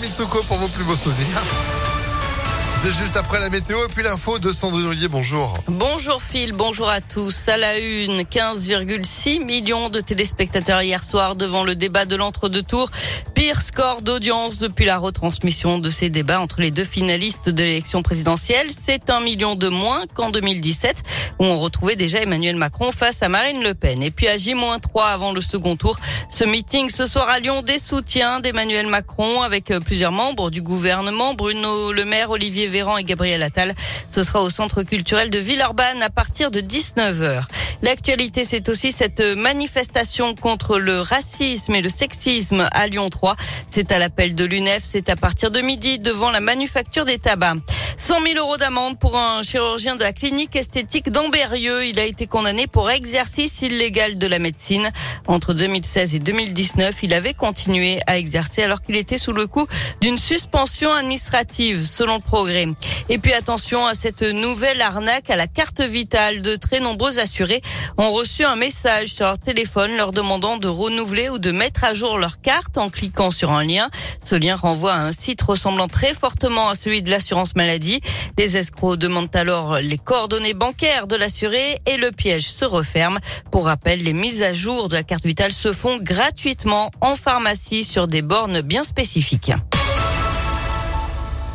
Mitsuko pour vos plus beaux souvenirs. C'est juste après la météo et puis l'info de Sandrine Ollier. Bonjour. Bonjour Phil, bonjour à tous. À la une, 15,6 millions de téléspectateurs hier soir devant le débat de l'entre-deux tours. Pire score d'audience depuis la retransmission de ces débats entre les deux finalistes de l'élection présidentielle. C'est un million de moins qu'en 2017 où on retrouvait déjà Emmanuel Macron face à Marine Le Pen. Et puis à J-3 avant le second tour, ce meeting ce soir à Lyon des soutiens d'Emmanuel Macron avec plusieurs membres du gouvernement, Bruno Le Maire, Olivier Et Gabriel Attal. Ce sera au centre culturel de Villeurbanne à partir de 19h. L'actualité, c'est aussi cette manifestation contre le racisme et le sexisme à Lyon 3. C'est à l'appel de l'UNEF. C'est à partir de midi devant la manufacture des tabacs. 100 000 euros d'amende pour un chirurgien de la clinique esthétique d'Amberieux. Il a été condamné pour exercice illégal de la médecine. Entre 2016 et 2019, il avait continué à exercer alors qu'il était sous le coup d'une suspension administrative, selon le progrès. Et puis attention à cette nouvelle arnaque à la carte vitale. De très nombreux assurés ont reçu un message sur leur téléphone leur demandant de renouveler ou de mettre à jour leur carte en cliquant sur un lien. Ce lien renvoie à un site ressemblant très fortement à celui de l'assurance maladie. Les escrocs demandent alors les coordonnées bancaires de l'assuré et le piège se referme. Pour rappel, les mises à jour de la carte vitale se font gratuitement en pharmacie sur des bornes bien spécifiques.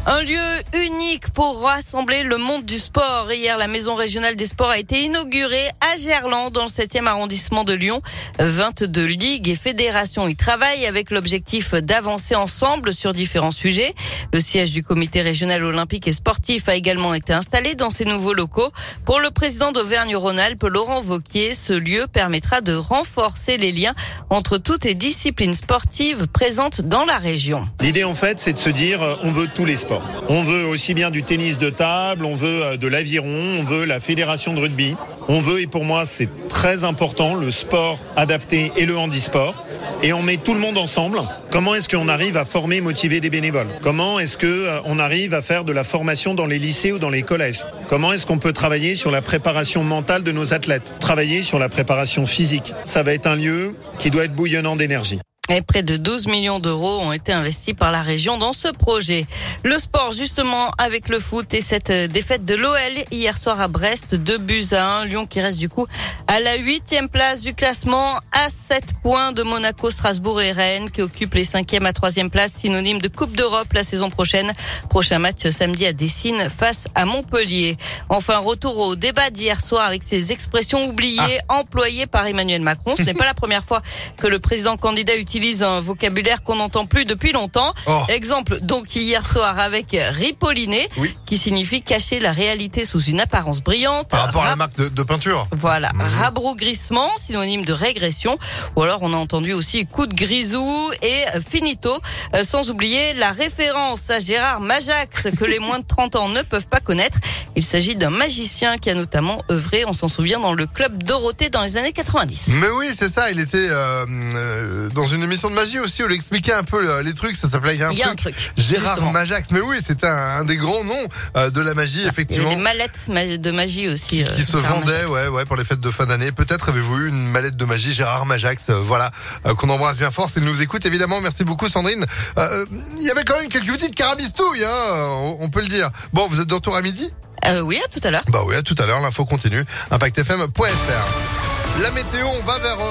Un lieu unique pour rassembler le monde du sport. Hier, la maison régionale des sports a été inaugurée à Gerland, dans le 7e arrondissement de Lyon. 22 ligues et fédérations y travaillent avec l'objectif d'avancer ensemble sur différents sujets. Le siège du comité régional olympique et sportif a également été installé dans ces nouveaux locaux. Pour le président d'Auvergne-Rhône-Alpes, Laurent Vauquier, ce lieu permettra de renforcer les liens entre toutes les disciplines sportives présentes dans la région. L'idée, en fait, c'est de se dire, euh, on veut tous les sports. On veut aussi bien du tennis de table, on veut euh, de l'aviron, on veut la fédération de rugby. On veut, et pour moi c'est très important, le sport adapté et le handisport. Et on met tout le monde ensemble. Comment est-ce qu'on arrive à former, motiver des bénévoles? Comment est-ce qu'on euh, arrive à faire de la formation dans les lycées ou dans les collèges? Comment est-ce qu'on peut travailler sur la préparation mentale de nos athlètes? Travailler sur la préparation physique. Ça va être un lieu qui doit être bouillonnant d'énergie. Et près de 12 millions d'euros ont été investis par la région dans ce projet. Le sport, justement, avec le foot et cette défaite de l'OL hier soir à Brest, 2 buts à 1. Lyon qui reste du coup à la huitième place du classement, à 7 points de Monaco, Strasbourg et Rennes, qui occupent les cinquième à troisième place, synonyme de Coupe d'Europe la saison prochaine. Prochain match samedi à Dessine face à Montpellier. Enfin, retour au débat d'hier soir avec ces expressions oubliées ah. employées par Emmanuel Macron. Ce n'est pas la première fois que le président candidat utilise un vocabulaire qu'on n'entend plus depuis longtemps. Oh. Exemple, donc hier soir avec ripoliné, qui signifie cacher la réalité sous une apparence brillante. Par rapport à la marque de, peinture. Voilà, mmh. rabrougrissement, synonyme de régression. Ou alors on a entendu aussi coup de grisou et finito, euh, sans oublier la référence à Gérard Majax que les moins de 30 ans ne peuvent pas connaître. Il s'agit d'un magicien qui a notamment œuvré, on s'en souvient, dans le club Dorothée dans les années 90. Mais oui, c'est ça, il était euh, euh, dans une émission de magie aussi où il expliquait un peu euh, les trucs, ça s'appelait il y a un, truc, Gérard Majax. Mais oui, c'était un, des grands noms de la magie, effectivement. Il y avait des mallettes de magie aussi. qui se vendaient, ouais, ouais, pour les fêtes de fin d'année. Peut-être avez-vous eu une mallette de magie, Gérard Majax, voilà, qu'on embrasse bien fort, s'il nous écoute, évidemment. Merci beaucoup, Sandrine. Il y avait quand même quelques petites carabistouilles, hein, on peut le dire. Bon, vous êtes de retour à midi? Euh, oui, à tout à l'heure. Bah oui, à tout à l'heure. L'info continue. ImpactFM.fr. La météo, on va vers... Euh,